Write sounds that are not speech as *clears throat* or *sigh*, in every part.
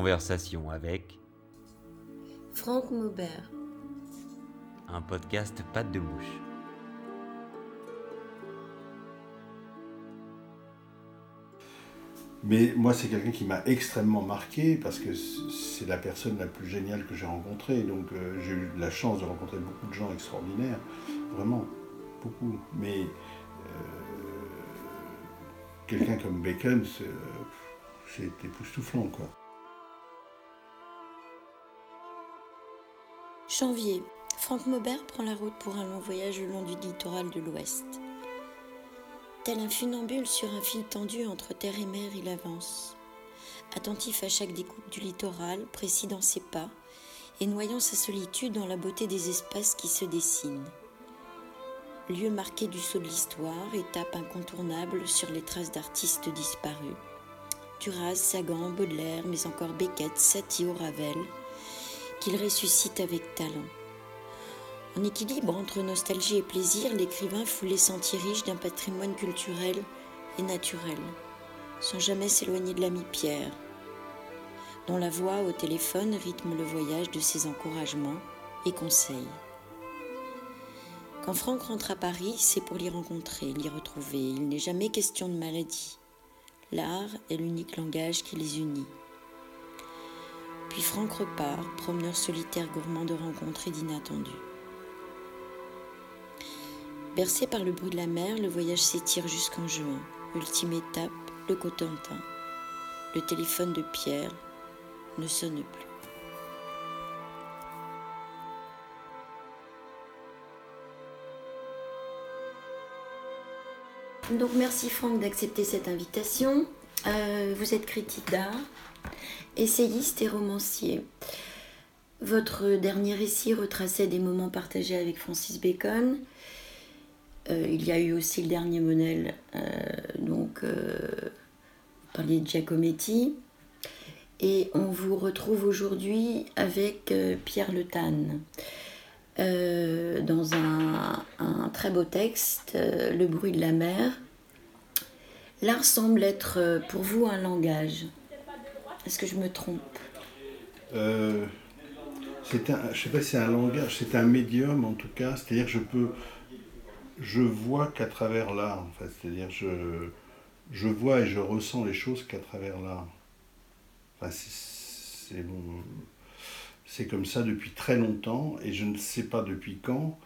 conversation avec Franck Maubert. Un podcast Pâte de mouche. Mais moi, c'est quelqu'un qui m'a extrêmement marqué parce que c'est la personne la plus géniale que j'ai rencontrée. Donc, euh, j'ai eu la chance de rencontrer beaucoup de gens extraordinaires, vraiment, beaucoup. Mais euh, quelqu'un comme Bacon, c'est époustouflant, quoi. Janvier. Franck Maubert prend la route pour un long voyage le long du littoral de l'Ouest. Tel un funambule sur un fil tendu entre terre et mer, il avance. Attentif à chaque découpe du littoral, précis dans ses pas, et noyant sa solitude dans la beauté des espaces qui se dessinent. Lieu marqué du saut de l'histoire, étape incontournable sur les traces d'artistes disparus. Duras, Sagan, Baudelaire, mais encore Beckett, Satie Ravel, qu'il ressuscite avec talent. En équilibre entre nostalgie et plaisir, l'écrivain fout les sentiers riches d'un patrimoine culturel et naturel, sans jamais s'éloigner de l'ami Pierre, dont la voix au téléphone rythme le voyage de ses encouragements et conseils. Quand Franck rentre à Paris, c'est pour l'y rencontrer, l'y retrouver. Il n'est jamais question de maladie. L'art est l'unique langage qui les unit. Puis Franck repart, promeneur solitaire gourmand de rencontres et d'inattendus. Bercé par le bruit de la mer, le voyage s'étire jusqu'en juin. Ultime étape, le Cotentin. Le téléphone de Pierre ne sonne plus. Donc merci Franck d'accepter cette invitation. Euh, vous êtes critique d'art, essayiste et romancier. Votre dernier récit retraçait des moments partagés avec Francis Bacon. Euh, il y a eu aussi le dernier Monel, euh, donc euh, de Giacometti. Et on vous retrouve aujourd'hui avec Pierre Le Tan dans un, un, très beau texte, Le bruit de la mer. L'art semble être pour vous un langage. Est-ce que je me trompe c'est un, Je sais pas si c'est un langage, c'est un médium en tout cas. C'est-à-dire que je peux je vois qu'à travers l'art. C'est-à-dire, je, je vois et je ressens les choses qu'à travers l'art. Enfin, c'est bon, c'est comme ça depuis très longtemps et je ne sais pas depuis quand.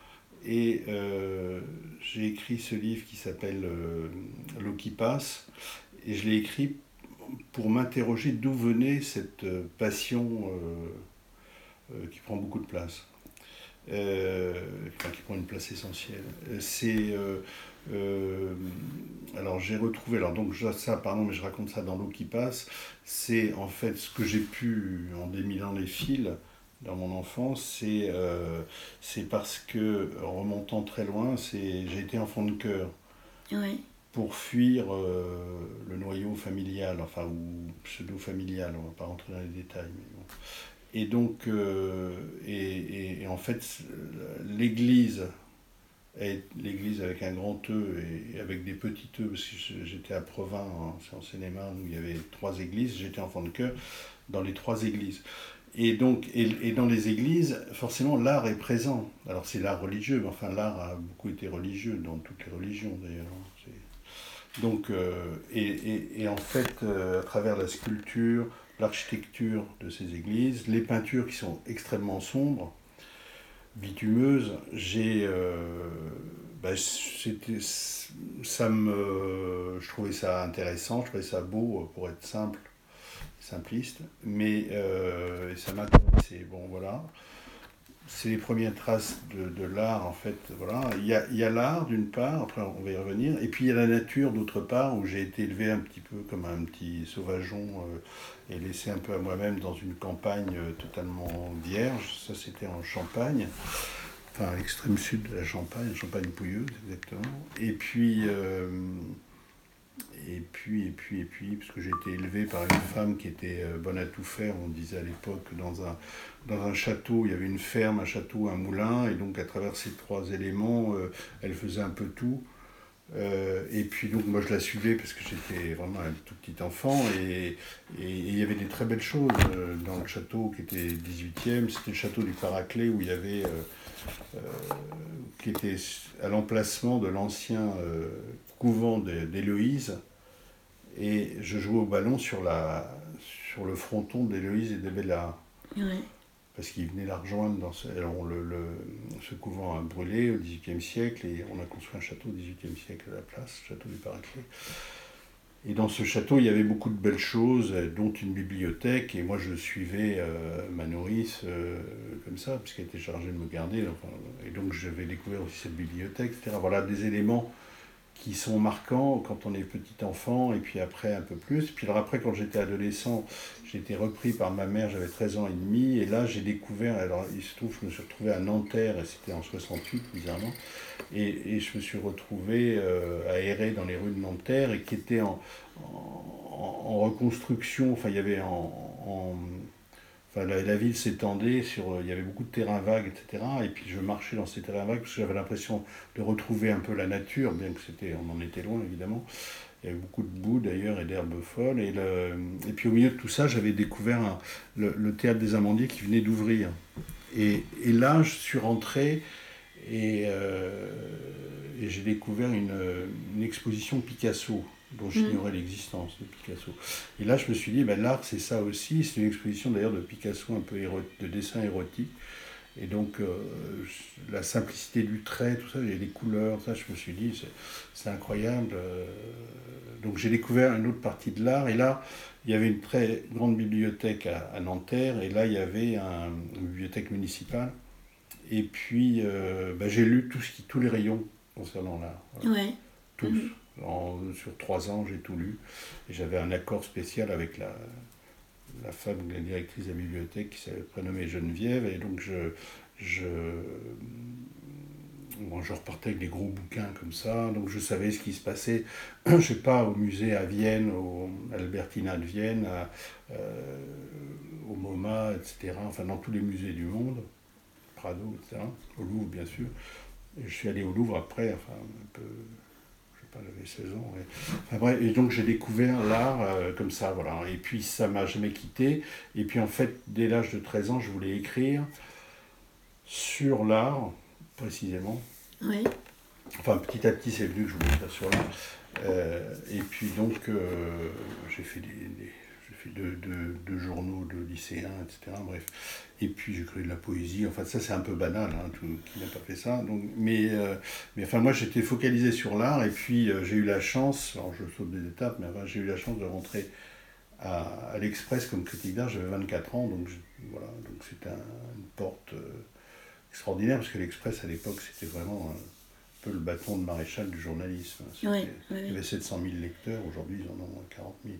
Et euh, j'ai écrit ce livre qui s'appelle euh, L'eau qui passe et je l'ai écrit pour m'interroger d'où venait cette euh, passion qui prend beaucoup de place euh, qui prend une place essentielle. C'est euh, euh, alors j'ai retrouvé, alors donc ça, pardon, mais je raconte ça dans l'eau qui passe. C'est en fait ce que j'ai pu en démilant les fils dans mon enfance, c'est euh, parce que remontant très loin, j'ai été enfant de cœur. Pour fuir le noyau familial, enfin, ou pseudo-familial, on va pas rentrer dans les détails. Et donc, euh, et, en fait, l'église est l'église avec un grand E et avec des petits E, parce que j'étais à Provins, en, Seine-et-Marne, où il y avait trois églises, j'étais enfant de cœur dans les trois églises. Et donc, et, dans les églises, forcément, l'art est présent. Alors c'est l'art religieux, mais enfin l'art a beaucoup été religieux dans toutes les religions d'ailleurs. Donc, euh, et, en fait, euh, à travers la sculpture, l'architecture de ces églises, les peintures qui sont extrêmement sombres, bitumeuses. J'ai, euh, bah, ça me, je trouvais ça intéressant, je trouvais ça beau pour être simple, simpliste, mais euh, ça m'a intéressé. Bon voilà c'est les premières traces de, l'art, en fait. Voilà. Il y a, il y a l'art, d'une part, après on va y revenir, et puis il y a la nature, d'autre part, où j'ai été élevé un petit peu comme un petit sauvageon euh, et laissé un peu à moi-même dans une campagne euh, totalement vierge. Ça, c'était en Champagne, enfin à l'extrême sud de la Champagne, Champagne pouilleuse, exactement. Et puis. Euh, et puis, et puis, et puis, parce que j'ai été élevé par une femme qui était euh, bonne à tout faire, on disait à l'époque, dans un, dans un château, il y avait une ferme, un château, un moulin, et donc à travers ces trois éléments, euh, elle faisait un peu tout. Euh, et puis donc moi je la suivais parce que j'étais vraiment un tout petit enfant et il y avait des très belles choses dans le château qui était 18e, c'était le château du Paraclet où il y avait qui était à l'emplacement de l'ancien couvent d'Héloïse et je jouais au ballon sur la sur le fronton d'Héloïse et de Bella. Parce qu'ils venaient la rejoindre dans ce, le, ce couvent a brûlé au XVIIIe siècle et on a construit un château au XVIIIe siècle à la place, le château du Paraclet. Et dans ce château, il y avait beaucoup de belles choses, dont une bibliothèque. Et moi, je suivais euh, ma nourrice euh, comme ça, puisqu'elle était chargée de me garder. et donc, j'avais découvert aussi cette bibliothèque, etc. Voilà des éléments qui sont marquants quand on est petit enfant et puis après un peu plus. Puis alors après, quand j'étais adolescent, j'ai été repris par ma mère, j'avais 13 ans et demi, et là j'ai découvert, alors il se trouve, je me suis retrouvé à Nanterre, et c'était en 68 bizarrement, et, et, je me suis retrouvé euh, à errer dans les rues de Nanterre, et qui était en, en, reconstruction, enfin il y avait en la, ville s'étendait sur, il y avait beaucoup de terrains vagues, etc. Et puis je marchais dans ces terrains vagues parce que j'avais l'impression de retrouver un peu la nature, bien que c'était, on en était loin évidemment. Il y avait beaucoup de boue d'ailleurs et d'herbes folles. Et, et puis au milieu de tout ça, j'avais découvert le, théâtre des Amandiers qui venait d'ouvrir. Et, là, je suis rentré et, euh, et j'ai découvert une exposition Picasso dont j'ignorais mm. l'existence de Picasso. Et là, je me suis dit, ben, l'art, c'est ça aussi. C'est une exposition d'ailleurs de Picasso, un peu de dessin érotique. Et donc, euh, la simplicité du trait, tout ça, et les couleurs, ça, je me suis dit, c'est incroyable. Euh. Donc, j'ai découvert une autre partie de l'art. Et là, il y avait une très grande bibliothèque à, Nanterre. Et là, il y avait une bibliothèque municipale. Et puis, euh, ben, j'ai lu tout ce qui, tous les rayons concernant l'art. Ouais. Tous. Sur trois ans, j'ai tout lu. J'avais un accord spécial avec la, la femme, la directrice de la bibliothèque, qui s'appelait prénommée Geneviève. Et donc, je, je, je repartais avec des gros bouquins comme ça. Donc, je savais ce qui se passait, *clears throat* je sais pas, au musée à Vienne, au, à l'Albertina de Vienne, euh, au MoMA, etc. Enfin, dans tous les musées du monde. Prado, etc. Au Louvre, bien sûr. Je suis allé au Louvre après, enfin, un peu j'avais 16 ans. et donc j'ai découvert l'art euh, comme ça, voilà. Et puis ça m'a jamais quitté. Et puis en fait, dès l'âge de 13 ans, je voulais écrire sur l'art, précisément. Oui. Enfin, petit à petit, c'est venu que je voulais écrire sur l'art. Euh, et puis donc, euh, j'ai fait des, deux, journaux de lycéens, etc. Bref. Et puis j'ai créé de la poésie. Enfin, ça c'est un peu banal, hein, tout, qui n'a pas fait ça. Donc, mais, euh, mais enfin, moi j'étais focalisé sur l'art et puis euh, j'ai eu la chance, alors je saute des étapes, mais j'ai eu la chance de rentrer à, l'Express comme critique d'art. J'avais 24 ans, donc voilà, donc c'était une porte euh, extraordinaire parce que l'Express à l'époque c'était vraiment un peu le bâton de maréchal du journalisme. il y avait 700 000 lecteurs, aujourd'hui ils en ont moins 40 000.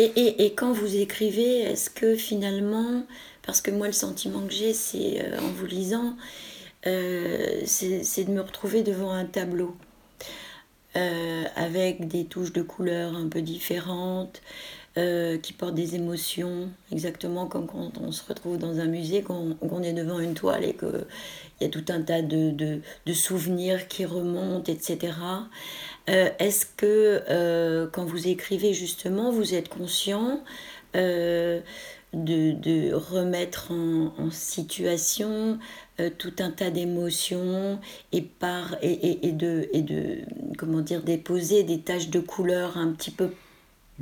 Et, quand vous écrivez, est-ce que finalement, parce que moi le sentiment que j'ai, c'est euh, en vous lisant, euh, c'est de me retrouver devant un tableau euh, avec des touches de couleurs un peu différentes, qui portent des émotions, exactement comme quand on se retrouve dans un musée, qu'on est devant une toile et qu'il y a tout un tas de souvenirs qui remontent, etc. Euh, est-ce que euh, quand vous écrivez justement, vous êtes conscient euh, de, remettre en, situation tout un tas d'émotions et, par, et, de, et de, comment dire, déposer des taches de couleur un petit peu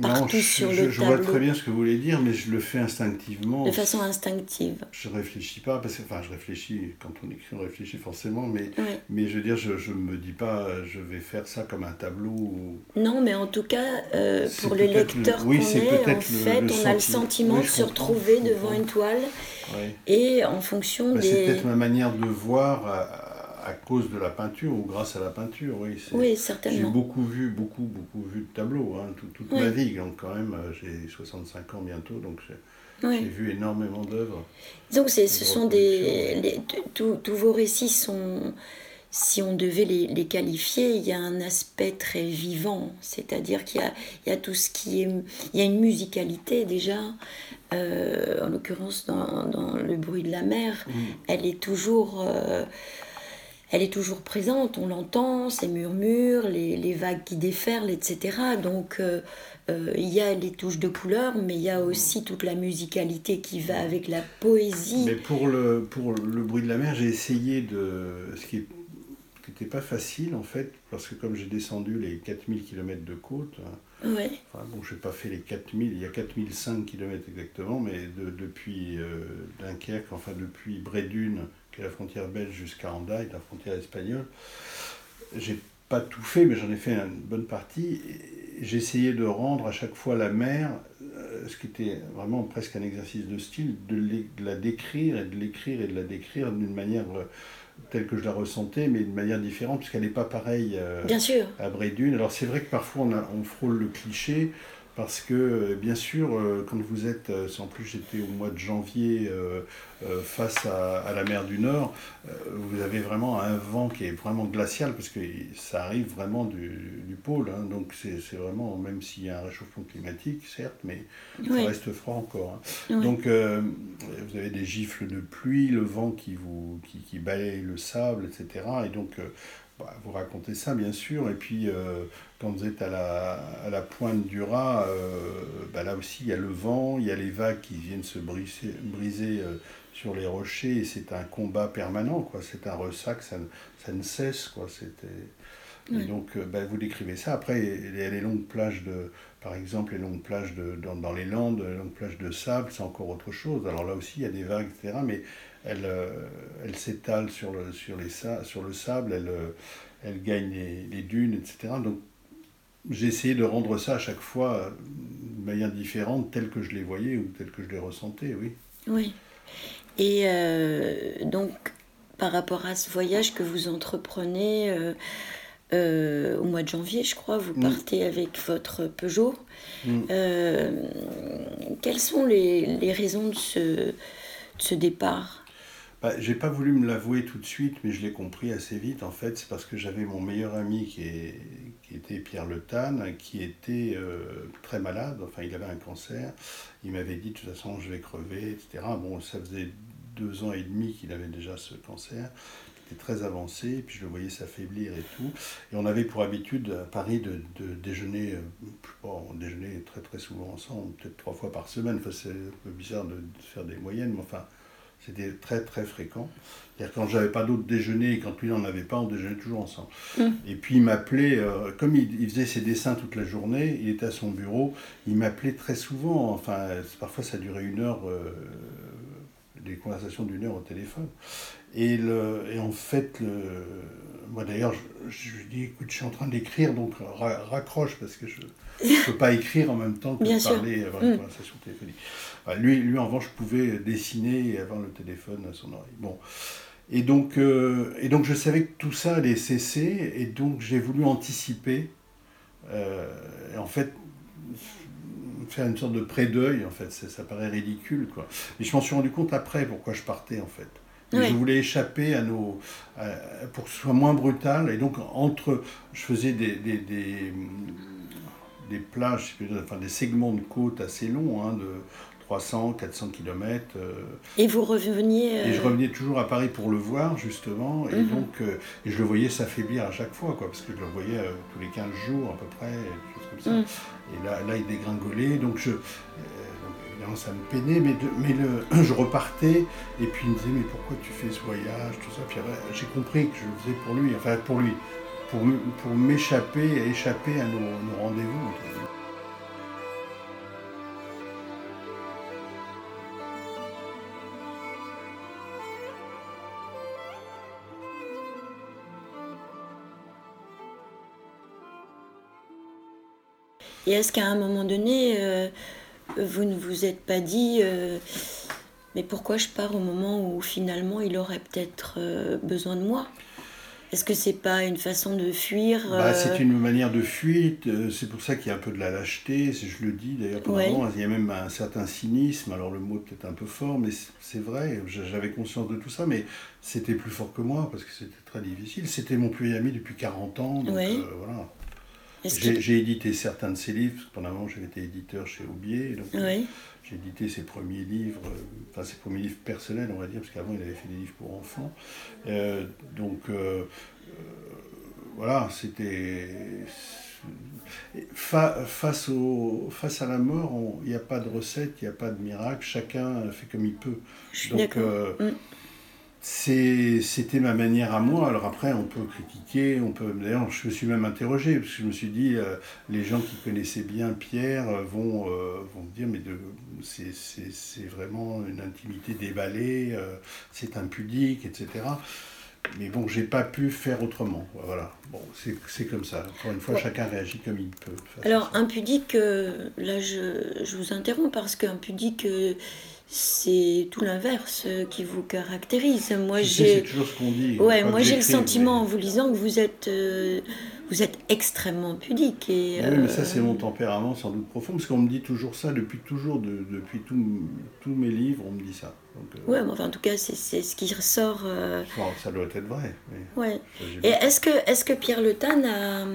partout je, sur le je, je vois très bien ce que vous voulez dire, mais je le fais instinctivement. De façon instinctive. Je réfléchis pas, parce que, enfin, je réfléchis, quand on écrit, on réfléchit forcément, mais, mais je veux dire, je ne me dis pas, je vais faire ça comme un tableau. Non, mais en tout cas, euh, pour le lecteur qu'on est, en fait, on a le sentiment de se retrouver devant une toile, et en fonction bah, des... C'est peut-être ma manière de voir à cause de la peinture ou grâce à la peinture, oui. Oui, certainement. J'ai beaucoup vu, beaucoup, beaucoup vu de tableaux, hein, toute ma vie. Donc quand même, euh, j'ai 65 ans bientôt, donc j'ai vu énormément d'œuvres. Donc ce sont des... Tous vos récits sont... Si on devait les, les, qualifier, il y a un aspect très vivant, c'est-à-dire qu'il y, y a, tout ce qui est... Il y a une musicalité déjà, euh, en l'occurrence dans, dans, Le bruit de la mer, mm. elle est toujours... Euh, elle est toujours présente, on l'entend, ses murmures, les, les, vagues qui déferlent, etc. Donc euh, euh, il y a les touches de couleur, mais il y a aussi toute la musicalité qui va avec la poésie. Mais pour le, pour le bruit de la mer, j'ai essayé de... Ce qui n'était pas facile en fait, parce que comme j'ai descendu les 4000 km de côte, hein, ouais. enfin, bon, je n'ai pas fait les 4000, il y a 4005 km exactement, mais de, depuis euh, Dunkerque, enfin depuis Brédune, est la frontière belge, jusqu'à Hendaye, la frontière espagnole, j'ai pas tout fait, mais j'en ai fait une bonne partie. Essayé de rendre à chaque fois la mer, euh, ce qui était vraiment presque un exercice de style, de, la décrire et de l'écrire et de la décrire d'une manière euh, telle que je la ressentais, mais d'une manière différente, puisqu'elle n'est pas pareille euh, Bien sûr. à Brédune. Alors c'est vrai que parfois on, a, on, frôle le cliché, parce que bien sûr, euh, quand vous êtes, euh, en plus j'étais au mois de janvier euh, euh face à, à, la mer du Nord, euh, vous avez vraiment un vent qui est vraiment glacial, parce que ça arrive vraiment du, du pôle. Hein, donc c'est vraiment, même s'il y a un réchauffement climatique, certes, mais oui. ça reste froid encore. Hein. Oui. Donc vous avez des gifles de pluie, le vent qui, vous, qui, qui balaye le sable, etc. Et donc bah, vous racontez ça, bien sûr. Et puis, euh, quand vous êtes à la, à la pointe du Raz, euh, bah, là aussi, il y a le vent, il y a les vagues qui viennent se briser, briser euh, sur les rochers. Et c'est un combat permanent, quoi. C'est un ressac, ça, ça ne cesse, quoi. C'était... Et donc, bah, vous décrivez ça. Après, il y a les longues plages de, par exemple, les longues plages de, dans, dans les Landes, les longues plages de sable, c'est encore autre chose. Alors là aussi, il y a des vagues, etc. Mais elle, euh, elle s'étale sur le, sur, les, sur le sable, elle, euh, elle gagne les, les dunes, etc. Donc, j'ai essayé de rendre ça à chaque fois de manière différente, telle que je les voyais ou telle que je les ressentais, oui. Oui. Et euh, donc, par rapport à ce voyage que vous entreprenez, euh, euh, au mois de janvier, je crois, vous partez mmh. avec votre Peugeot. Mmh. Euh, quelles sont les, les raisons de ce, de ce départ? Bah, J'ai pas voulu me l'avouer tout de suite, mais je l'ai compris assez vite. En fait, c'est parce que j'avais mon meilleur ami qui, est, qui était Pierre Le Tan, qui était euh, très malade. Enfin, il avait un cancer. Il m'avait dit de toute façon, je vais crever, etc. Bon, ça faisait deux ans et demi qu'il avait déjà ce cancer était très avancé, puis je le voyais s'affaiblir et tout. Et on avait pour habitude à Paris de, de déjeuner, bon, on déjeunait très très souvent ensemble, peut-être trois fois par semaine. Enfin, c'est un peu bizarre de, faire des moyennes, mais enfin, c'était très très fréquent. C'est-à-dire quand j'avais pas d'autre déjeuner et quand lui n'en avait pas, on déjeunait toujours ensemble. Mmh. Et puis il m'appelait, euh, comme il, il, faisait ses dessins toute la journée, il était à son bureau, il m'appelait très souvent, enfin parfois ça durait une heure, euh, des conversations d'une heure au téléphone. Et, le, et en fait, le, moi d'ailleurs, je, je, lui dis écoute, je suis en train d'écrire, donc ra raccroche parce que je ne peux pas écrire en même temps que Bien parler, avoir une mmh. conversation téléphonique. Enfin, lui, lui, en revanche, je pouvais dessiner et avoir le téléphone à son oreille. Bon. Et donc, euh, et donc, je savais que tout ça allait cesser, et donc j'ai voulu anticiper. Euh, et en fait, faire une sorte de pré-deuil, en fait, ça, ça, paraît ridicule, quoi. Mais je m'en suis rendu compte après pourquoi je partais, en fait. Oui. Je voulais échapper à nos. À, pour que ce soit moins brutal. Et donc, entre. Je faisais des, des, des, des plages, enfin des segments de côte assez longs, hein, de 300, 400 km. Euh, et vous reveniez. Euh... Et je revenais toujours à Paris pour le voir, justement. Et Mhm. mm -hmm. donc, euh, et je le voyais s'affaiblir à chaque fois, quoi, parce que je le voyais euh, tous les 15 jours, à peu près, comme ça. Mm. Et là, là, il dégringolait. Donc, je. donc, évidemment, ça me peinait, mais, de, mais le, *clears throat* je repartais, et puis il me disait, mais pourquoi tu fais ce voyage, tout ça? Puis j'ai compris que je le faisais pour lui, enfin, pour lui, pour, m'échapper, échapper à nos, nos rendez-vous. Et est-ce qu'à un moment donné, euh, vous ne vous êtes pas dit, euh, mais pourquoi je pars au moment où finalement il aurait peut-être euh, besoin de moi? Est-ce que c'est pas une façon de fuir bah, C'est une manière de fuite, c'est pour ça qu'il y a un peu de la lâcheté, je le dis d'ailleurs, ouais. il y a même un certain cynisme, alors le mot est peut-être un peu fort, mais c'est vrai, j'avais conscience de tout ça, mais c'était plus fort que moi, parce que c'était très difficile. C'était mon plus ami depuis 40 ans, donc ouais. voilà. J'ai édité certains de ses livres, parce que pendant un moment j'avais été éditeur chez Aubier, donc euh, Oui. J'ai édité ses premiers livres, euh, enfin ses premiers livres personnels on va dire, parce qu'avant il avait fait des livres pour enfants. Euh, donc euh, voilà, c'était... Fa- face, au, face à la mort, il n'y a pas de recette, il n'y a pas de miracle, chacun fait comme il peut. Donc. C'était ma manière à moi. Alors après, on peut critiquer, on peut. D'ailleurs, je me suis même interrogé parce que je me suis dit, euh, les gens qui connaissaient bien Pierre euh, vont euh, vont me dire, mais de, c'est, vraiment une intimité déballée, euh, c'est impudique, etc. Mais bon, j'ai pas pu faire autrement. Voilà. Bon, c'est, comme ça. Encore une fois, Ouais. chacun réagit comme il peut. Alors, impudique, là je, je vous interromps parce qu'impudique, c'est tout l'inverse euh, qui vous caractérise. Moi, j'ai. toujours ce qu'on dit. Ouais, moi j'ai le sentiment en vous lisant que vous êtes, euh, vous êtes extrêmement pudique. Et, Oui, mais ça, euh, c'est mon tempérament sans doute profond, parce qu'on me dit toujours ça depuis toujours, de- depuis tout- tous mes livres, on me dit ça. Donc, euh, Ouais, mais enfin, en tout cas, c'est ce qui ressort. enfin, ça doit être vrai. mais ouais. ça, Et est-ce que, est que Pierre Le Tan a,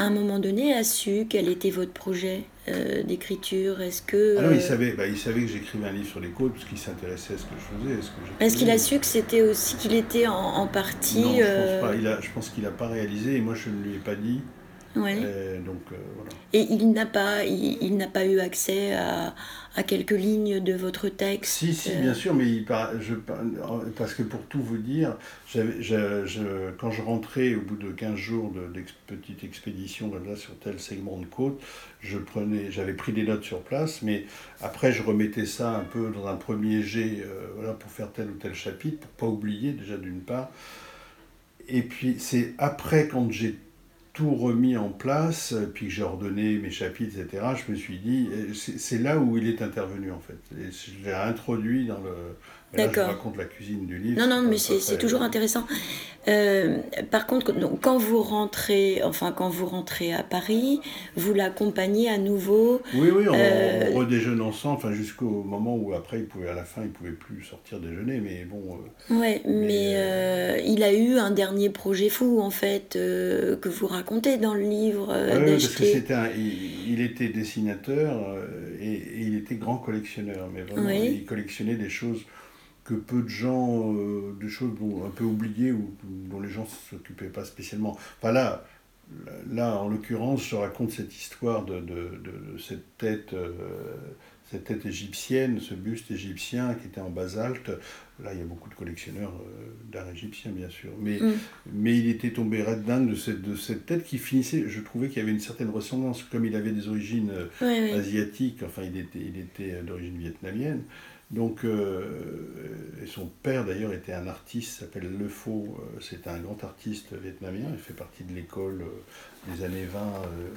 à un moment donné, a su quel était votre projet euh, d'écriture? Est-ce que. Ah non, il euh, savait, bah, il savait que j'écrivais un livre sur les côtes, parce qu'il s'intéressait à ce que je faisais. Est-ce qu'il a su que c'était aussi qu'il était en, en partie. Non, je euh, pense pas. Il a, je pense qu'il n'a pas réalisé, et moi, je ne lui ai pas dit. Ouais. Euh, donc, euh, voilà. Et il n'a pas, il, il n'a pas eu accès à, à quelques lignes de votre texte. Si, si, euh, bien sûr, mais il je, parce que pour tout vous dire, j'avais- je- je- quand je rentrais au bout de 15 jours de d'ex- petite expédition ça, sur tel segment de côte, je prenais, j'avais pris des notes sur place, mais après je remettais ça un peu dans un premier jet euh, voilà, pour faire tel ou tel chapitre, pour pas oublier déjà d'une part. Et puis c'est après quand j'ai tout remis en place, puis que j'ai ordonné mes chapitres, etc., je me suis dit, c'est là où il est intervenu en fait. L'ai introduit dans le... là, je D'accord. raconte la cuisine du livre. Non, non, mais c'est toujours intéressant. Euh, par contre, donc, quand vous rentrez, enfin quand vous rentrez à Paris, vous l'accompagnez à nouveau. Oui, oui, on, Euh, on redéjeune ensemble, enfin jusqu'au moment où après, il pouvait, à la fin, il pouvait plus sortir déjeuner, mais bon... euh, Ouais, mais, euh, il a eu un dernier projet fou en fait euh, que vous racontez dans le livre euh, ouais, parce que un- il, il était dessinateur euh, et, et il était grand collectionneur, mais vraiment, Oui. il collectionnait des choses que peu de gens, euh, des choses dont- un peu oubliées ou dont les gens ne s'occupaient pas spécialement. Enfin là, là, en l'occurrence, je raconte cette histoire de, de- de- de cette tête. euh, cette tête égyptienne, ce buste égyptien qui était en basalte, là il y a beaucoup de collectionneurs euh, d'art égyptien bien sûr, mais Mm. mais il était tombé dingue de cette, de cette tête qui finissait, je trouvais qu'il y avait une certaine ressemblance, comme il avait des origines euh, asiatiques, enfin il était, il était d'origine vietnamienne, donc euh, et son père d'ailleurs était un artiste, s'appelle Le Faux, euh, c'est un grand artiste vietnamien, il fait partie de l'école euh, des années 20 euh,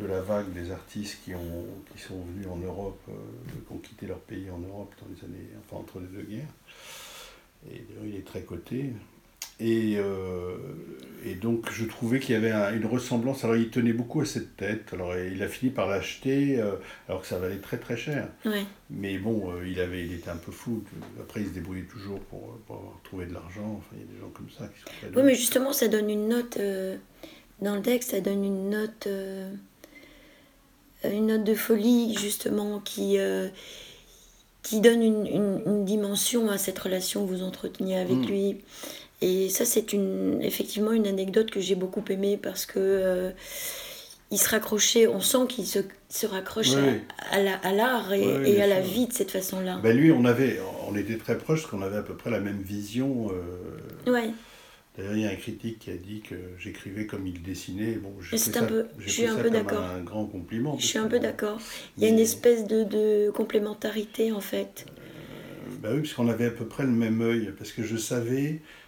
de la vague des artistes qui, ont, qui sont venus en Europe, qui ont quitté leur pays en Europe dans les années, enfin entre les deux guerres. Et d'ailleurs, il est très coté. Et, euh, et donc, je trouvais qu'il y avait un- une ressemblance. Alors, il tenait beaucoup à cette tête. Alors, il a fini par l'acheter, euh, alors que ça valait très très cher. Ouais. Mais bon, euh, il, avait, il était un peu fou. Après, il se débrouillait toujours pour, pour avoir trouvé de l'argent. Enfin, il y a des gens comme ça qui sont très Oui, doués. mais justement, ça donne une note dans le texte, ça donne une note, une note de folie justement qui qui donne une, une- une dimension à cette relation que vous entreteniez avec Mm. lui. Et ça, c'est une, effectivement une anecdote que j'ai beaucoup aimée parce que euh, il se raccrochait, on sent qu'il se, se raccroche à, à la- à l'art et, à la vie de cette façon-là. Ben, lui, on, avait, on était très proches parce qu'on avait à peu près la même vision. euh, ouais. D'ailleurs, il y a un critique qui a dit que j'écrivais comme il dessinait. Bon, un peu- je suis un peu d'accord. un grand compliment. Je suis un peu d'accord. Il y a une espèce de, de complémentarité en fait. Bah oui, parce qu'on avait à peu près le même œil, parce que je savais, euh,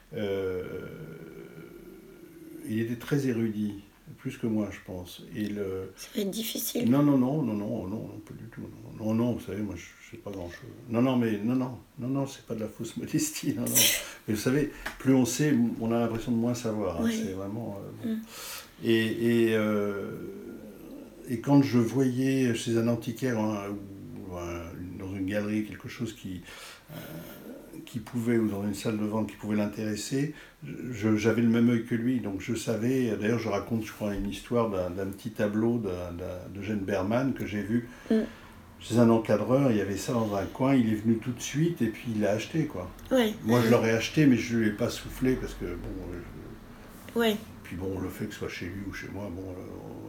il était très érudit, plus que moi, je pense. Et le... Ça va être difficile. Non, non, non, non, non, non, non, pas du tout. Non, non, non, vous savez, moi, je ne sais pas grand-chose. Non, non, mais non, non, non, non, c'est pas de la fausse modestie, non, non. Mais vous savez, plus on sait, on a l'impression de moins savoir. hein. C'est vraiment... euh, bon. Mm. Et, et, euh, et quand je voyais chez un antiquaire hein, ou un- dans une galerie quelque chose qui, euh, qui pouvait, ou dans une salle de vente qui pouvait l'intéresser, je- j'avais le même œil que lui, donc je savais, d'ailleurs je raconte, je crois, une histoire d'un petit tableau de, de, de Jeanne Berman que j'ai vu Mm. chez un encadreur, il y avait ça dans un coin, il est venu tout de suite et puis il l'a acheté, quoi. Ouais. Moi je l'aurais acheté, mais je ne lui ai pas soufflé parce que, bon, euh, Ouais. puis bon, le fait que ce soit chez lui ou chez moi, bon, euh,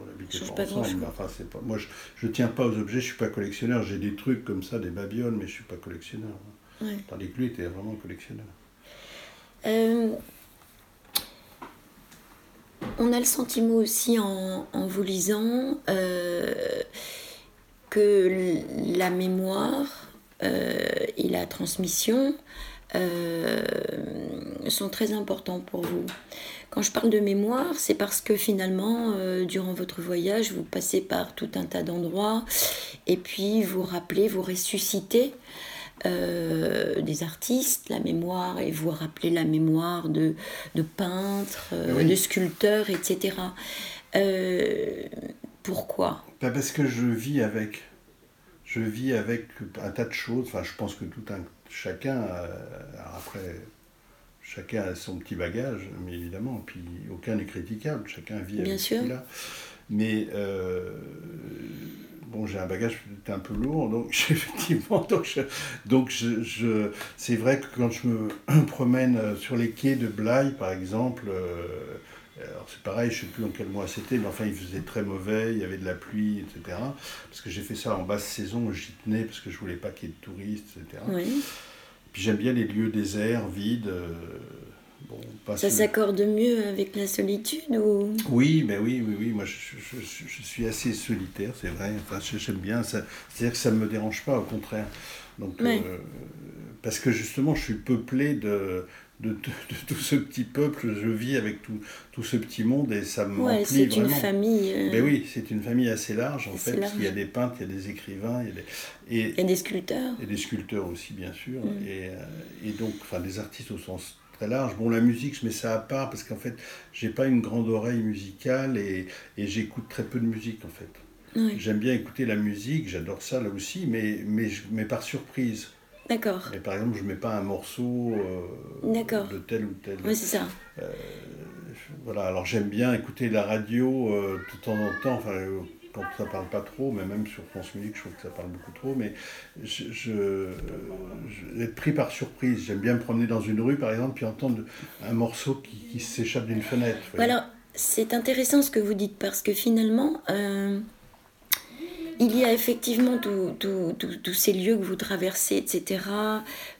on habitait pas pas ensemble, enfin, pas, moi je, je tiens pas aux objets, je suis pas collectionneur, j'ai des trucs comme ça, des babioles, mais je suis pas collectionneur. Ouais. Tandis que lui était vraiment collectionneur. Euh, on a le sentiment aussi en, en vous lisant euh, que la mémoire euh, et la transmission sont très importants pour vous. Quand je parle de mémoire, c'est parce que finalement, durant votre voyage, vous passez par tout un tas d'endroits et puis vous rappelez, vous ressuscitez euh, des artistes, la mémoire, et vous rappelez la mémoire de, de peintres, euh, Oui. de sculpteurs, etc. Euh, pourquoi? Pas parce que je vis avec. Je vis avec un tas de choses. Enfin, je pense que tout un chacun, après, chacun a son petit bagage, mais évidemment, puis aucun n'est critiquable. Chacun vit Bien avec sûr. ce qu'il a. Mais euh, bon, j'ai un bagage un peu lourd, donc *laughs* effectivement, donc, je, donc je, je- c'est vrai que quand je me *clears throat* promène euh, sur les quais de Blaye, par exemple, euh, alors c'est pareil, je sais plus en quel mois c'était, mais enfin il faisait très mauvais, il y avait de la pluie, etc. Parce que j'ai fait ça en basse saison, j'y tenais parce que je voulais pas qu'il y ait de touristes, etc. Oui. Puis j'aime bien les lieux déserts, vides. euh, bon, pas Ça s'accorde mieux avec la solitude ou? Oui, mais oui, oui, oui. Moi, je, je- je- je suis assez solitaire, c'est vrai. Enfin, j'aime bien. ça- C'est-à-dire que ça ne me dérange pas, au contraire. Donc, Ouais. euh, parce que justement, je suis peuplé de, de, de- de tout ce petit peuple. Je vis avec tout, tout ce petit monde et ça me Ouais, c'est une famille. euh, oui, c'est une famille assez large, en Assez fait. parce qu'il y a large. des peintres, il y a des écrivains, il y a des, et, des sculpteurs. et des sculpteurs aussi, bien sûr. Mm. Et, euh, et donc, enfin, des artistes au sens très large. Bon, la musique, je mets ça à part parce qu'en fait, j'ai pas une grande oreille musicale et, et j'écoute très peu de musique, en fait. Oui. J'aime bien écouter la musique, j'adore ça là aussi, mais, mais, mais par surprise. D'accord. Mais par exemple, je mets pas un morceau euh, D'accord. de tel ou tel. Oui, c'est ça. Voilà, alors j'aime bien écouter la radio euh, de temps en temps, enfin, quand ça parle pas trop, mais même sur France Musique, je trouve que ça parle beaucoup trop, mais je, je, je- être pris par surprise. J'aime bien me promener dans une rue, par exemple, puis entendre un morceau qui, qui s'échappe d'une fenêtre. Alors, c'est intéressant ce que vous dites parce que finalement, euh, il y a effectivement tous ces lieux que vous traversez, etc.,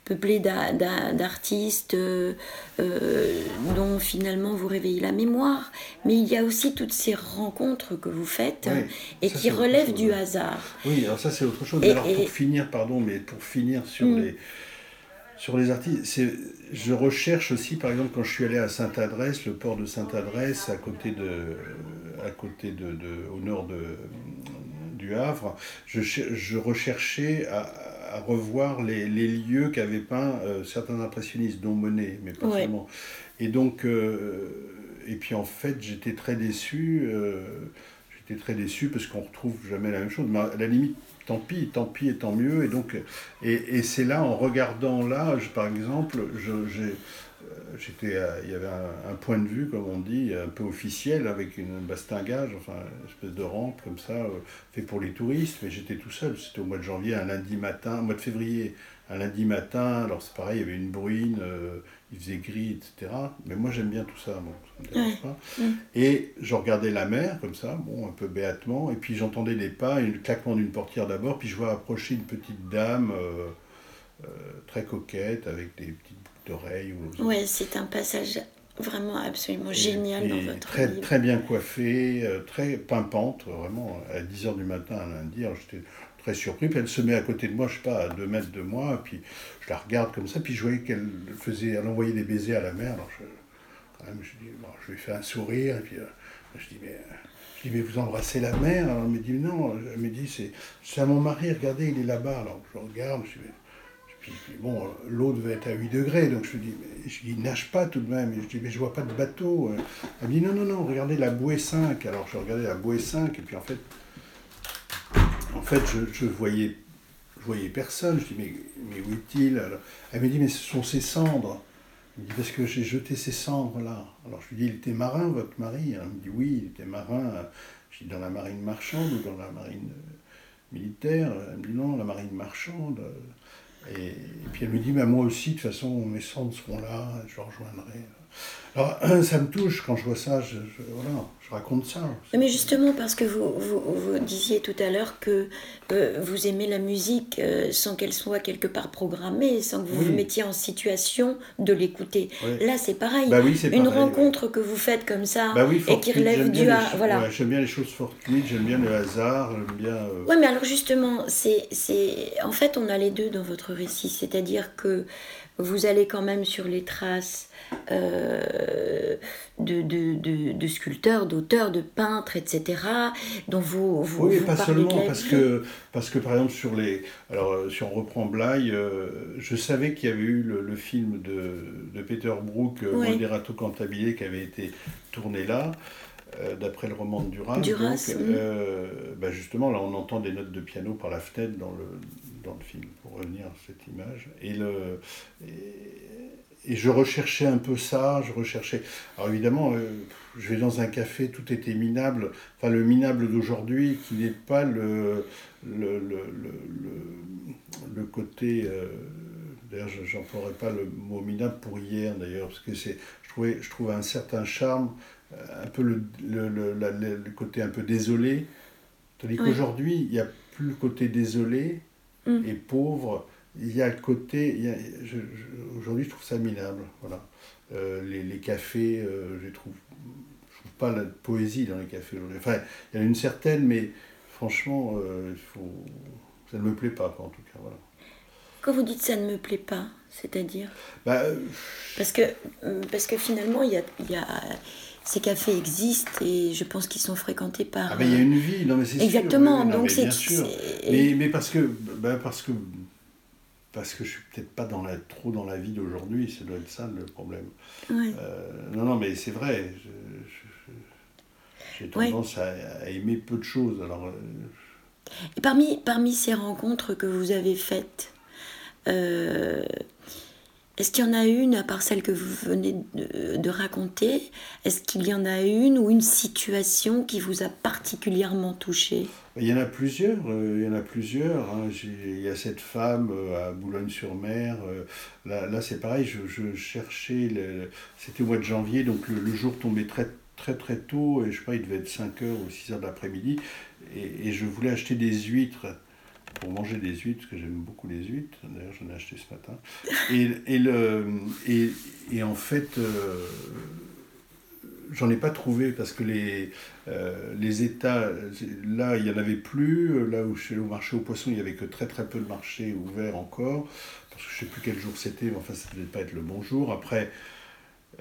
peuplés d'a- d'a- d'artistes euh, euh, dont finalement vous réveillez la mémoire, mais il y a aussi toutes ces rencontres que vous faites et ça, qui relèvent du hasard. Oui, alors ça c'est autre chose. Et- alors et- pour finir, pardon, mais pour finir sur Mm. les sur les artistes, je recherche aussi, par exemple, quand je suis allé à Sainte-Adresse, le port de Sainte-Adresse, à côté de à côté de, de- au nord de du Havre, je, je recherchais à, à revoir les, les lieux qu'avaient peints euh, certains impressionnistes, dont Monet, mais pas Ouais. seulement. Et donc, euh, et puis en fait, j'étais très déçu. euh, j'étais très déçu parce qu'on retrouve jamais la même chose. Mais à la limite, tant pis, tant pis et tant mieux. Et donc, et, et c'est là, en regardant là, je- par exemple, je- j'ai, j'étais, il y avait un, un point de vue, comme on dit, un peu officiel, avec une bastingage, enfin, une espèce de rampe comme ça, euh, fait pour les touristes. Mais j'étais tout seul. C'était au mois de janvier, un lundi matin, au mois de février, un lundi matin. Alors c'est pareil, il y avait une bruine. euh, il faisait gris, etc. Mais moi j'aime bien tout ça, donc ça me dérange pas. Mm. Et je regardais la mer comme ça, bon, un peu béatement, et puis j'entendais des pas, et le claquement d'une portière d'abord, puis je vois approcher une petite dame euh, euh, très coquette, avec des petites boucles d'oreilles. ou- Ouais, c'est un passage vraiment absolument et- génial dans votre très, livre. très bien coiffée, euh, très pimpante, vraiment, à 10h du matin un lundi. J'étais très surpris, puis elle se met à côté de moi, je sais pas, à 2 mètres de moi, puis je la regarde comme ça, puis je voyais qu'elle faisait, elle envoyait des baisers à la mer. Alors je, quand même, je dis, bon, je lui fais un sourire, et puis euh, je dis, mais, je dis, mais vous embrassez la mer Alors elle me dit, non, elle me dit, c'est, c'est à mon mari, regardez, il est là-bas. Alors je regarde, je dis, mais- puis, puis bon, euh, l'eau devait être à 8 degrés, donc je lui dis, mais, je dis, nage pas tout de même. Et je dis, mais je vois pas de bateau. euh. Elle me dit, non, non, non, regardez la bouée 5. Alors je regardais la bouée 5, et puis en fait, en fait, je, je voyais, je voyais personne. Je dis, mais, mais où est-il? Elle me dit, mais ce sont ses cendres. Il me dit, parce que j'ai jeté ces cendres là. Alors je lui dis, il était marin, votre mari? Elle me dit, oui, il était marin. Je dis, dans la marine marchande ou dans la marine militaire? Elle me dit, non, la marine marchande. Et, puis elle me dit, bah, moi aussi, de toute façon, mes cendres seront là, je rejoindrai. Alors, *clears throat* ça me touche quand je vois ça, je, voilà, je raconte ça. Mais justement, parce que vous, vous, disiez tout à l'heure que euh, vous aimez la musique euh, sans qu'elle soit quelque part programmée, sans que vous vous mettiez en situation de l'écouter. Là, c'est pareil. Bah oui, Une pareil, rencontre que vous faites comme ça bah et qui relève du hasard. Voilà. j'aime bien les choses fortuites, j'aime bien le hasard, j'aime bien. Euh, oui, mais alors justement, c'est, en fait, on a les deux dans votre récit. C'est-à-dire que vous allez quand même sur les traces euh, de, de, de, sculpteurs, d'auteurs, de peintres, etc. dont vous, vous Oui, pas seulement, parce que, parce que par exemple sur les... Alors euh, si on reprend Blaye, euh, je savais qu'il y avait eu le, film de, de, Peter Brook, oui. Moderato Cantabile, qui avait été tourné là. d'après le roman de Duras. Duras bah, justement, là, on entend des notes de piano par la fenêtre dans le, dans le film, pour revenir à cette image. Et, le, et, je recherchais un peu ça, je recherchais... Alors évidemment, euh, je vais dans un café, tout était minable, enfin le minable d'aujourd'hui, qui n'est pas le, le, le, le côté... Euh, D'ailleurs, je n'emploierai pas le mot minable pour hier, d'ailleurs, parce que c'est, je, trouvais, je trouvais un certain charme, euh, un peu le, le, le, côté un peu désolé. Tandis qu'aujourd'hui, il n'y a plus le côté désolé, Mm. et pauvre. Il y a le côté. Aujourd'hui, je trouve ça minable. Voilà. Euh, les, les, cafés, euh, je trouve, je trouve pas la poésie dans les cafés aujourd'hui. Enfin, il y a une certaine, mais franchement, euh, faut, ça ne me plaît pas, en tout cas. Voilà. Quand vous dites ça ne me plaît pas, c'est-à-dire? Bah, parce, que, parce que finalement, il y a, il y a ces cafés existent et je pense qu'ils sont fréquentés par. Ah il y a une vie, non mais c'est Exactement, sûr, donc c'est. Mais, mais, parce que ben parce que parce que je suis peut-être pas dans la, trop dans la vie d'aujourd'hui, ça doit être ça le problème. Euh, non non mais c'est vrai, j'ai tendance à, aimer peu de choses alors. Euh, et parmi parmi ces rencontres que vous avez faites. Euh, est-ce qu'il y en a une, à part celle que vous venez de, raconter, est-ce qu'il y en a une ou une situation qui vous a particulièrement touché? Il y en a plusieurs, euh, il y en a plusieurs. Hein. Il y a cette femme euh, à Boulogne-sur-Mer. Euh, là, là c'est pareil, je, cherchais, c'était au mois de janvier, donc le, jour tombait très très très tôt, et je sais pas, il devait être 5h ou 6h de l'après-midi, et, et je voulais acheter des huîtres pour manger des huîtres, parce que j'aime beaucoup les huîtres. D'ailleurs, j'en ai acheté ce matin. Et, et, le, et, et en fait, euh, j'en ai pas trouvé parce que les, euh, les États, là, il n'y en avait plus. Là où chez le marché aux poissons, il n'y avait que très très peu de marchés ouverts encore. Parce que je ne sais plus quel jour c'était, mais enfin, ça ne devait pas être le bon jour. Après,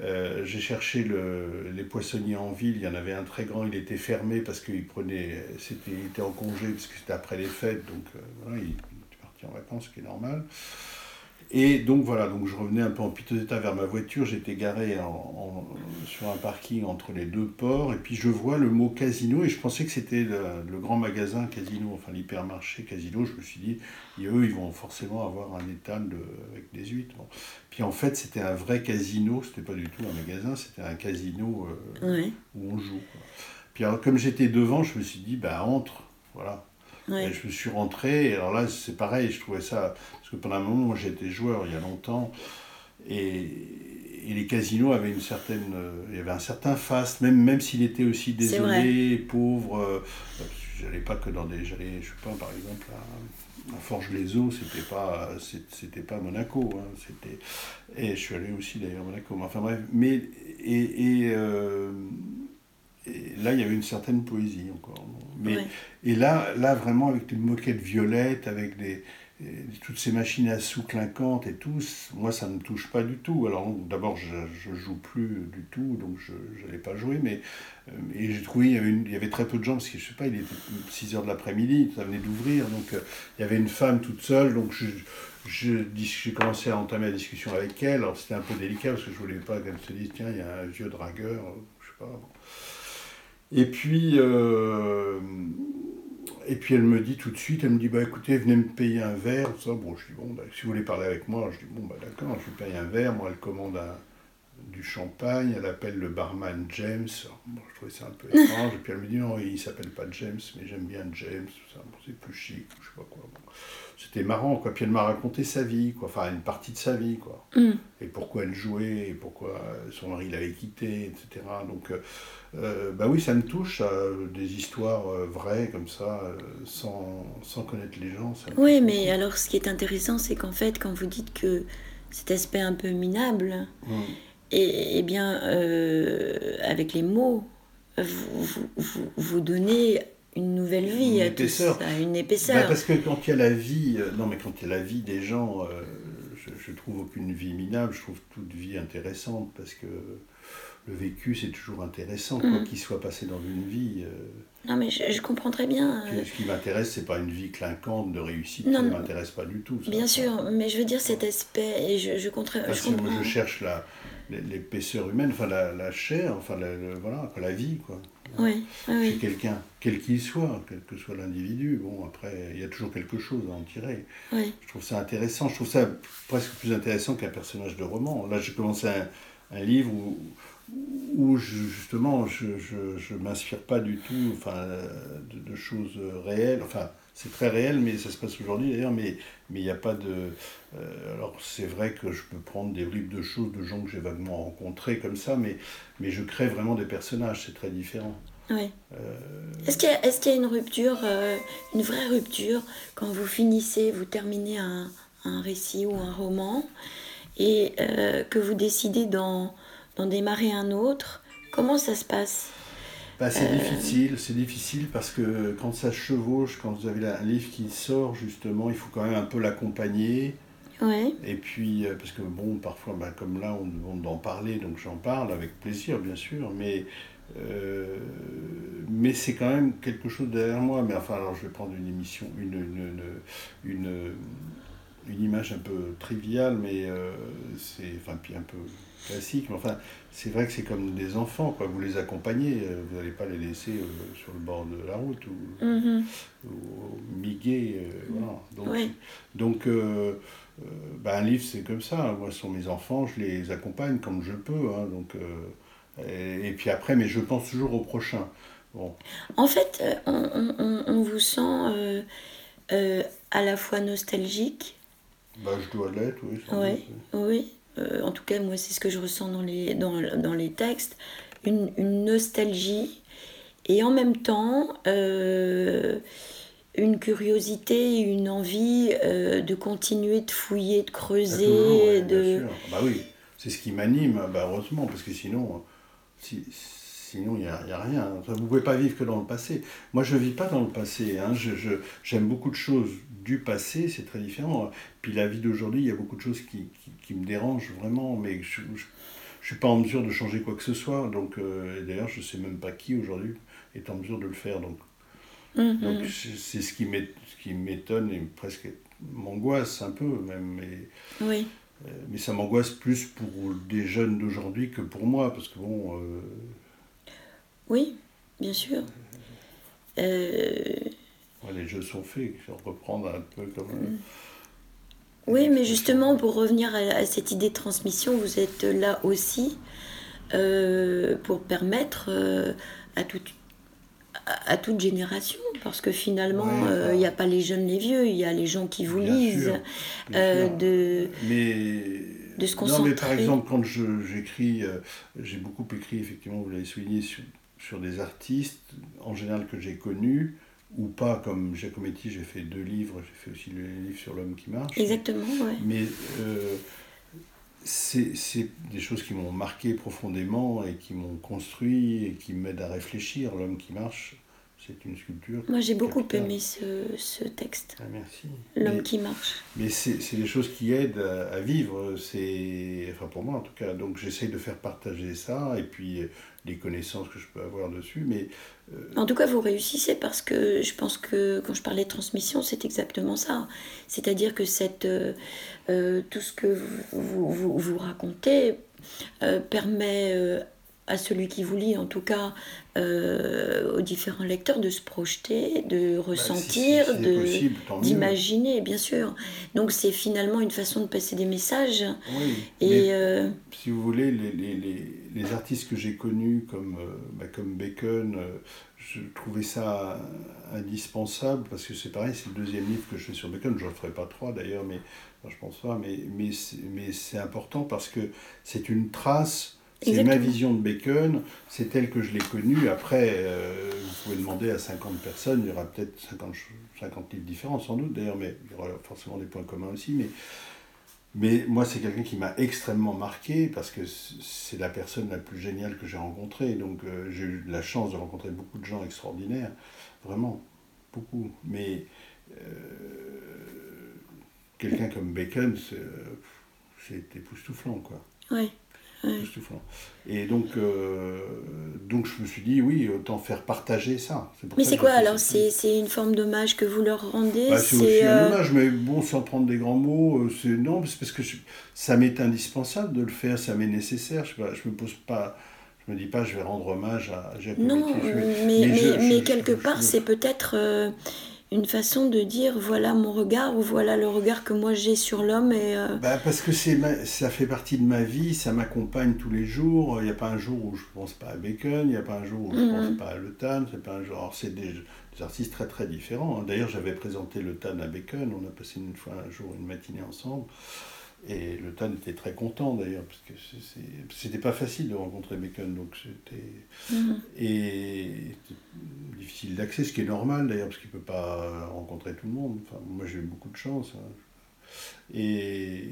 euh, j'ai cherché le, les poissonniers en ville, il y en avait un très grand, il était fermé parce qu'il prenait, c'était, il était en congé parce que c'était après les fêtes, donc euh, voilà, il était parti en vacances, ce qui est normal. Et donc voilà, donc je revenais un peu en piteux état vers ma voiture, j'étais garé en, sur un parking entre les deux ports, et puis je vois le mot casino, et je pensais que c'était le, grand magasin casino, enfin l'hypermarché casino, je me suis dit, eux, ils vont forcément avoir un étal de, avec des huîtres. Puis en fait, c'était un vrai casino, c'était pas du tout un magasin, c'était un casino euh, où on joue. Puis alors, comme j'étais devant, je me suis dit, bah entre, voilà. Je me suis rentré, alors là, c'est pareil, je trouvais ça. Parce que pendant un moment, j'étais joueur il y a longtemps, et, et, les casinos avaient une certaine. Euh, il y avait un certain faste, même, même s'il était aussi désolé, pauvre. Euh, j'allais pas que dans des. J'allais, je sais pas, par exemple, à, Forge-les-Eaux, c'était pas, c'était pas Monaco. Hein, c'était, et je suis allé aussi d'ailleurs à Monaco. Mais enfin bref, mais. Et. et euh, et là, il y avait une certaine poésie encore. Mais, Et là, là, vraiment, avec une moquette violette, avec des, toutes ces machines à sous clinquantes et tout, moi, ça ne me touche pas du tout. Alors, d'abord, je ne joue plus du tout, donc je n'allais pas jouer. Mais, euh, et j'ai trouvé, il y, avait il y avait très peu de gens, parce que je sais pas, il était 6 heures de l'après-midi, ça venait d'ouvrir. Donc, euh, il y avait une femme toute seule, donc je, j'ai commencé à entamer la discussion avec elle. Alors, c'était un peu délicat, parce que je voulais pas qu'elle se dise, tiens, il y a un vieux dragueur, je sais pas. Et puis, euh, et puis elle me dit tout de suite, elle me dit, bah écoutez, venez me payer un verre. Ça. Bon, je dis, bon, bah, si vous voulez parler avec moi, je dis, bon, bah d'accord, je lui paye un verre. Moi, elle commande du champagne, elle appelle le barman James. Bon, je trouvais ça un peu étrange. et puis elle me dit, non, il s'appelle pas James, mais j'aime bien James, c'est plus chic, je sais pas quoi. C'était marrant, quoi. Puis elle m'a raconté sa vie, quoi. Enfin, une partie de sa vie, quoi. Mm. Et pourquoi elle jouait, et pourquoi son mari l'avait quittée, etc. Donc, euh, euh, bah oui, ça me touche, euh, des histoires euh, vraies comme ça, sans, sans connaître les gens. ça Oui, mais alors ce qui est intéressant, c'est qu'en fait, quand vous dites que cet aspect un peu minable. Mm. et, eh bien, avec les mots, vous, vous, vous, vous donnez une nouvelle vie Une à tout ça, une Bah, épaisseur. parce que quand il y a la vie, euh, non mais quand il y a la vie des gens, euh, je, je trouve aucune vie minable, je trouve toute vie intéressante parce que le vécu c'est toujours intéressant, quoi Mm. qu'il soit passé dans une vie. euh, Non, mais je, je comprends très bien. euh, ce qui m'intéresse, c'est pas une vie clinquante de réussite, Non, ça ne m'intéresse pas du tout. ça. bien sûr, mais je veux dire cet aspect, et je, je, contra- Parce je que moi je cherche la l'épaisseur humaine, enfin la, la chair, enfin la, le- voilà, la vie quoi. Oui, oui, Chez quelqu'un, quel qu'il soit, quel que soit l'individu, bon après il y a toujours quelque chose à en tirer. oui. Je trouve ça intéressant, je trouve ça presque plus intéressant qu'un personnage de roman. Là, j'ai commencé un, un livre où, où je- justement je ne m'inspire pas du tout enfin, euh, de, de choses réelles. Enfin, c'est très réel, mais ça se passe aujourd'hui d'ailleurs, mais mais il n'y a pas de. euh, alors, c'est vrai que je peux prendre des bribes de choses, de gens que j'ai vaguement rencontrés comme ça, mais, mais je crée vraiment des personnages, c'est très différent. oui. Euh, Est-ce qu'il y, a- est-ce qu'il y a une rupture, euh, une vraie rupture, quand vous finissez, vous terminez un, un récit ou un roman, et que vous décidez d'en démarrer un autre? Comment ça se passe? Bah, c'est Euh. difficile, c'est difficile parce que quand ça chevauche, quand vous avez un livre qui sort justement, il faut quand même un peu l'accompagner. Oui, Et puis, euh, parce que bon, parfois, bah, comme là, on demande d'en parler, donc j'en parle avec plaisir, bien sûr, mais, euh, mais c'est quand même quelque chose derrière moi. Mais enfin, alors je vais prendre une émission, une, une, une, une, une image un peu triviale, mais euh, c'est, enfin, puis un peu classique, mais enfin, c'est vrai que c'est comme des enfants, quoi. Vous les accompagnez, euh, vous n'allez pas les laisser euh, sur le bord de la route ou, Mhm. ou miguer, euh, voilà. Donc, Oui. donc bah, un livre, c'est comme ça. Moi, ce sont mes enfants, je les accompagne comme je peux. hein, donc, et, et puis après, mais je pense toujours au prochain. Bon, En fait, on, on- vous sent euh, à la fois nostalgique, bah, je dois l'être, oui. Ouais. oui. euh, en tout cas moi c'est ce que je ressens dans les, dans, dans les textes, une, une nostalgie, et en même temps euh, une curiosité, une envie euh, de continuer de fouiller, de Ah, creuser, toujours, ouais, bien de... sûr. Bah oui, c'est ce qui m'anime, bah, heureusement, parce que sinon, si, sinon il n'y a, a rien. Vous ne pouvez pas vivre que dans le passé. Moi, je ne vis pas dans le passé. Hein. Je, je- j'aime beaucoup de choses du passé, c'est très différent. Puis la vie d'aujourd'hui, il y a beaucoup de choses qui, qui, qui me dérangent vraiment, mais je ne suis pas en mesure de changer quoi que ce soit. Donc, euh, et d'ailleurs, je ne sais même pas qui aujourd'hui est en mesure de le faire. Donc, Mhm. donc c'est ce qui m'étonne et presque m'angoisse un peu même. Mais, Oui, euh, mais ça m'angoisse plus pour des jeunes d'aujourd'hui que pour moi, parce que bon, euh, oui, bien sûr. Euh, ouais, les jeux sont faits, faut reprendre un peu comme... euh, Oui, mais justement, pour revenir à, à cette idée de transmission, vous êtes là aussi euh, pour permettre euh, à, toute, à, à toute génération, parce que finalement, Ouais, euh, il n'y a pas les jeunes, les vieux, il y a les gens qui vous Bien lisent, sûr, bien sûr. de... Mais, de se non, mais par concentrer. exemple, quand j'écris, j'ai beaucoup écrit, effectivement, vous l'avez souligné, sur, sur des artistes, en général que j'ai connus, ou pas, comme Giacometti, j'ai fait deux livres, j'ai fait aussi le livre sur l'homme qui marche. Exactement, ouais. Mais euh, c'est des choses qui m'ont marqué profondément et qui m'ont construit et qui m'aident à réfléchir. L'homme qui marche, c'est une sculpture. Moi, j'ai beaucoup capitale. aimé ce, ce texte, Ah, merci. L'homme qui marche. mais c'est c'est des choses qui aident à, à vivre, c'est enfin pour moi en tout cas. Donc j'essaye de faire partager ça et puis euh, les connaissances que je peux avoir dessus. Mais En tout cas, vous réussissez parce que je pense que quand je parlais de transmission, c'est exactement ça. C'est-à-dire que cette, euh, euh, tout ce que vous, racontez euh, permet euh, à celui qui vous lit, en tout cas euh, aux différents lecteurs, de se projeter, de ressentir, Bah, si mieux. d'imaginer, bien sûr. Donc c'est finalement une façon de passer des messages. Oui, Et euh, si vous voulez, les, les, les, les artistes que j'ai connus comme, euh, bah, comme Bacon, euh, je trouvais ça indispensable parce que c'est pareil, c'est le deuxième livre que je fais sur Bacon. Je ne le ferai pas trois d'ailleurs, mais enfin, je pense pas. Mais, mais, mais c'est important parce que c'est une trace. C'est ma vision de Bacon, c'est telle que je l'ai connue. Après, euh, vous pouvez demander à 50 personnes, il y aura peut-être 50, ch- 50 livres différents sans doute d'ailleurs, mais il y aura forcément des points communs aussi. Mais mais moi, c'est quelqu'un qui m'a extrêmement marqué parce que c'est la personne la plus géniale que j'ai rencontrée. Donc, euh, j'ai eu la chance de rencontrer beaucoup de gens extraordinaires, vraiment, beaucoup. Mais euh, quelqu'un comme Bacon, c'est c'est époustouflant, quoi. ouais, ouais. Et donc, euh, donc, je me suis dit, oui, autant faire partager ça. pour Mais c'est quoi alors ce C'est c'est une forme d'hommage que vous leur rendez bah, c'est aussi un euh, hommage, mais bon, sans prendre des grands mots, euh, c'est non, c'est parce que je- ça m'est indispensable de le faire, ça m'est nécessaire. Je, je me pose pas, je me dis pas, je vais rendre hommage à Giacometti. Non, mais, mais, je- mais je- quelque part, c'est peut-être euh, une façon de dire voilà mon regard ou voilà le regard que moi j'ai sur l'homme et euh, Bah, parce que c'est ma- ça fait partie de ma vie, ça m'accompagne tous les jours. Il n'y a pas un jour où je pense pas à Bacon, il n'y a pas un jour où je Mhm. pense pas à Le Tan. C'est pas un jour. alors, c'est des, des artistes très très différents. D'ailleurs, j'avais présenté Le Tan à Bacon. On a passé une fois un jour une matinée ensemble. Et Le Tan était très content d'ailleurs, parce que c'était pas facile de rencontrer Bacon, donc c'était mhm. et difficile d'accès, ce qui est normal d'ailleurs, parce qu'il ne peut pas rencontrer tout le monde. Enfin, moi j'ai eu beaucoup de chance. hein. Et,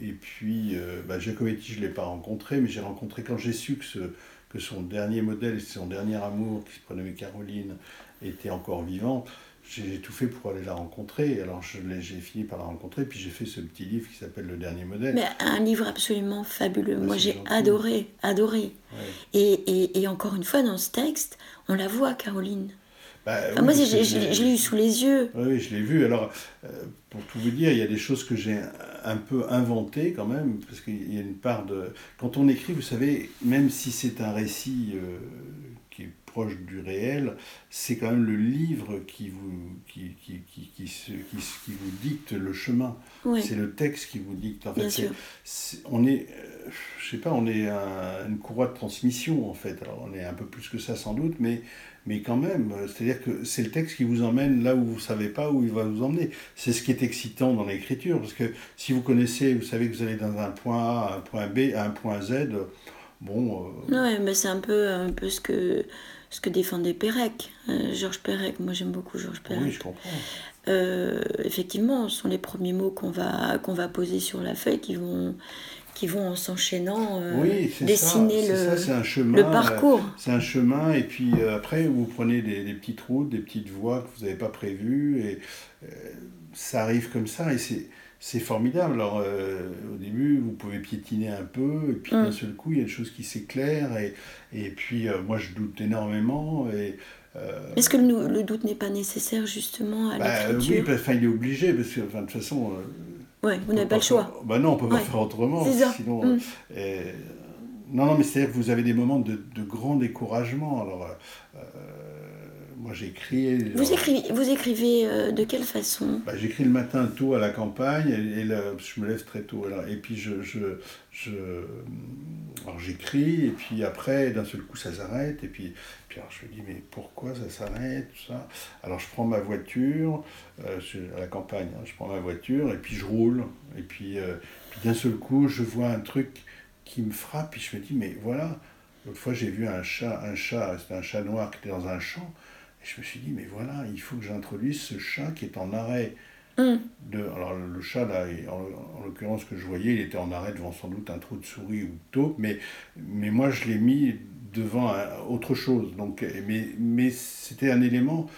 et puis, euh, bah, Giacometti, je ne l'ai pas rencontré, mais j'ai rencontré quand j'ai su que, ce- que son dernier modèle son dernier amour, qui se prénommait Caroline, était encore vivant. J'ai tout fait pour aller la rencontrer. Alors j'ai fini par la rencontrer, puis j'ai fait ce petit livre qui s'appelle Le dernier modèle. mais un livre absolument fabuleux. Bah, moi j'ai adoré, adoré. Ouais. Et, et, et encore une fois dans ce texte, on la voit Caroline. Bah, Enfin, oui, moi je l'ai- eu sous les yeux. Oui, oui, je l'ai vu. Alors, euh, pour tout vous dire, il y a des choses que j'ai un peu inventées quand même, parce qu'il y a une part de... Quand on écrit, vous savez, même si c'est un récit euh, proche du réel, c'est quand même le livre qui vous, qui, qui, qui, qui, se- qui vous dicte le chemin. C'est le texte qui vous dicte. En fait, on est, euh, je sais pas, on est un- une courroie de transmission en fait. Alors on est un peu plus que ça sans doute, mais, mais quand même, c'est-à-dire que c'est le texte qui vous emmène là où vous savez pas où il va vous emmener. C'est ce qui est excitant dans l'écriture, parce que si vous connaissez, vous savez que vous allez dans un point A, un point B, un point Z, bon, euh, Ouais, mais c'est un peu, un peu ce que ce que défendait Pérec, euh, Georges Perec. Moi j'aime beaucoup Georges Perec. oui, je comprends. Euh, effectivement, ce sont les premiers mots qu'on va, qu'on va poser sur la feuille qui vont, qui vont en s'enchaînant euh, oui, dessiner ça, le, un chemin. le parcours. C'est un chemin, et puis après, vous prenez des, des petites routes, des petites voies que vous n'avez pas prévues, et ça arrive comme ça, et c'est, c'est formidable. Alors, euh, au début, vous pouvez piétiner un peu, et puis Mm. d'un seul coup, il y a des choses qui s'éclairent, et, et puis euh, moi, je doute énormément, et... euh, Est-ce que le, le doute n'est pas nécessaire justement à bah, oui, l'écriture bah, enfin, il est obligé, parce que enfin, de toute façon... Ouais, vous n'avez pas le choix. faire- Bah non, on peut pas faire autrement. C'est ça. Sinon, Mm. non, non, mais c'est-à-dire que vous avez des moments de, de grand découragement. Alors, moi, j'écris. Vous genre, écrivez, vous écrivez euh, de quelle façon? Bah, j'écris le matin tôt à la campagne et, et le- je me lève très tôt. Alors, et puis, je, je, je, alors, j'écris et puis après, d'un seul coup, ça s'arrête. Et puis, puis alors, je me dis, mais pourquoi ça s'arrête tout ça? Alors, je prends ma voiture, euh, à la campagne, hein, je prends ma voiture et puis je roule. Et puis, euh, puis d'un seul coup, je vois un truc qui me frappe et je me dis, mais voilà. L'autre fois, j'ai vu un chat, un chat, c'était un chat noir qui était dans un champ. Je me suis dit, mais voilà, il faut que j'introduise ce chat qui est en arrêt. Hum, De, alors le chat, là, en, en l'occurrence que je voyais, il était en arrêt devant sans doute un trou de souris ou de taupe, mais, mais moi je l'ai mis devant un- autre chose. Donc, mais mais c'était un élément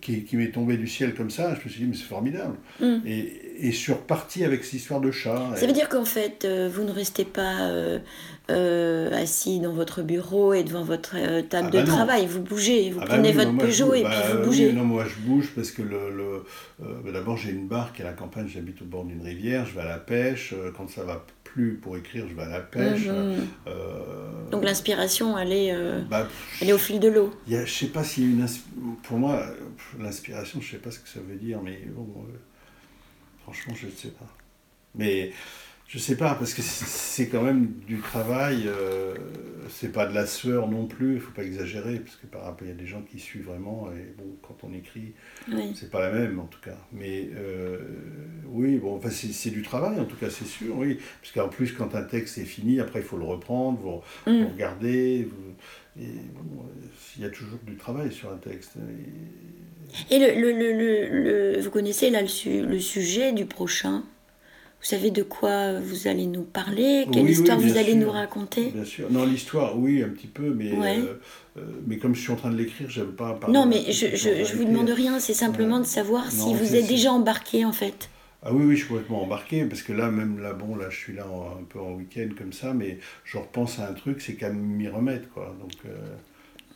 qui, qui m'est tombé du ciel comme ça. Je me suis dit, mais c'est formidable. hum. Et, suis reparti avec cette histoire de chat. Ça veut dire qu'en fait, euh, vous ne restez pas euh, euh, assis dans votre bureau et devant votre table Ah bah de non. travail. Vous bougez, vous Ah bah prenez oui, votre Peugeot bouge. et Bah, puis vous oui, bougez. non, moi je bouge parce que le, le- bah, d'abord j'ai une barque à la campagne, j'habite au bord d'une rivière, je vais à la pêche, quand ça va plus pour écrire, je vais à la pêche. Mhm. Donc l'inspiration, elle est, bah, elle est au fil de l'eau. il y a- je sais pas une ins- pour moi l'inspiration, je sais pas ce que ça veut dire, mais bon, franchement, je ne sais pas. Mais je sais pas parce que c'est- quand même du travail. euh, c'est pas de la sueur non plus. Il faut pas exagérer parce que par rapport, il y a des gens qui suivent vraiment et bon, quand on écrit, Oui. c'est pas la même en tout cas. Mais euh, oui, bon, enfin, c'est c'est du travail en tout cas, c'est sûr, oui. Parce qu'en plus, quand un texte est fini, après il faut le reprendre, vous, Mm. vous regardez. vous- et bon, euh, il y a toujours du travail sur un texte. Et- Et le, le, le, le- vous connaissez là le, su- le sujet du prochain? Vous savez de quoi vous allez nous parler? Quelle Oui, histoire vous allez sûr. nous raconter? Bien sûr. Non, l'histoire, oui, un petit peu, mais, Ouais. euh, euh, mais comme je suis en train de l'écrire, j'aime pas parler. Non, mais je, je, je vous demande rien, c'est simplement Ouais. de savoir si vous êtes déjà embarqué en fait. Ah oui, oui, je suis complètement embarqué, parce que là, même là, bon, là, je suis là en- un peu en week-end comme ça, mais je repense à un truc, c'est qu'à m'y remettre, quoi. Donc, euh,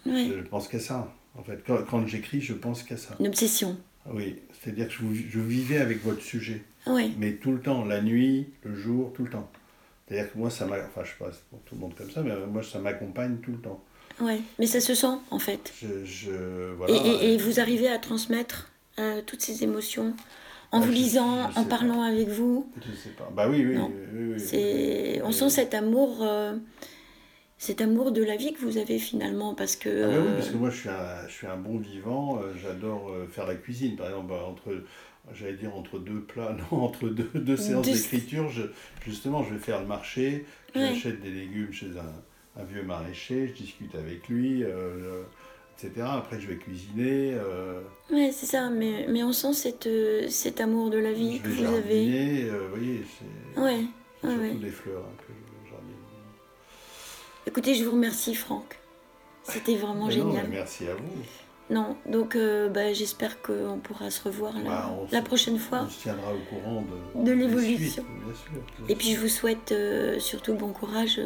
Ouais. je pense qu'à ça. En fait, quand, quand j'écris, je pense qu'à ça. Une obsession. Oui, c'est-à-dire que je, je vivais avec votre sujet, Ouais. mais tout le temps, la nuit, le jour, tout le temps. C'est-à-dire que moi, ça m'a. Enfin, je sais pas, pour tout le monde comme ça, mais moi, ça m'accompagne tout le temps. Ouais. Mais ça se sent en fait. Je. je- Et, voilà. et- et vous arrivez à transmettre euh, toutes ces émotions en Ah, vous lisant, en pas. parlant avec vous. Je sais pas. Bah oui, oui. Oui, on sent cet amour, euh, cet amour de la vie que vous avez finalement, parce que. Ah bah oui, euh, parce que moi je suis un, je suis un bon vivant, euh, j'adore euh, faire la cuisine. Par exemple, bah, entre, j'allais dire entre deux plats, *laughs* non, entre deux, deux séances Deux- d'écriture, je, justement je vais faire le marché, Ouais. j'achète des légumes chez un, un vieux maraîcher, je discute avec lui, euh, etc. Après je vais cuisiner, euh, Ouais, c'est ça, mais, mais on sent cette, euh, cet amour de la vie je que vous avez. euh, vous voyez, c'est Ouais, surtout ouais. des fleurs hein, que je jardine. Écoutez, je vous remercie, Franck. C'était vraiment Mais non, génial. mais merci à vous. Non, donc euh, bah, j'espère qu'on pourra se revoir la, Bah, la prochaine fois. On se tiendra au courant de, l'évolution. Et puis je vous souhaite euh, surtout bon courage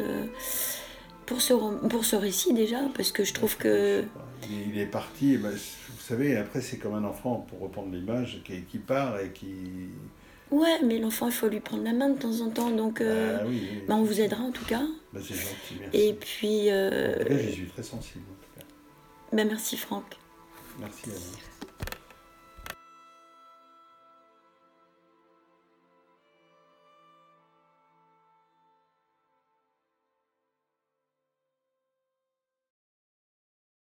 pour, ce, pour ce récit déjà, parce que je trouve que... Il est, parti, ben, vous savez, après c'est comme un enfant, pour reprendre l'image, qui, qui part et qui... Ouais, mais l'enfant, il faut lui prendre la main de temps en temps, donc euh, Ah oui, oui. bah, on vous aidera en tout cas. Bah, c'est gentil, merci. Et puis, euh, En tout cas, j'y suis très sensible. En tout cas. bah, merci Franck. Merci à vous.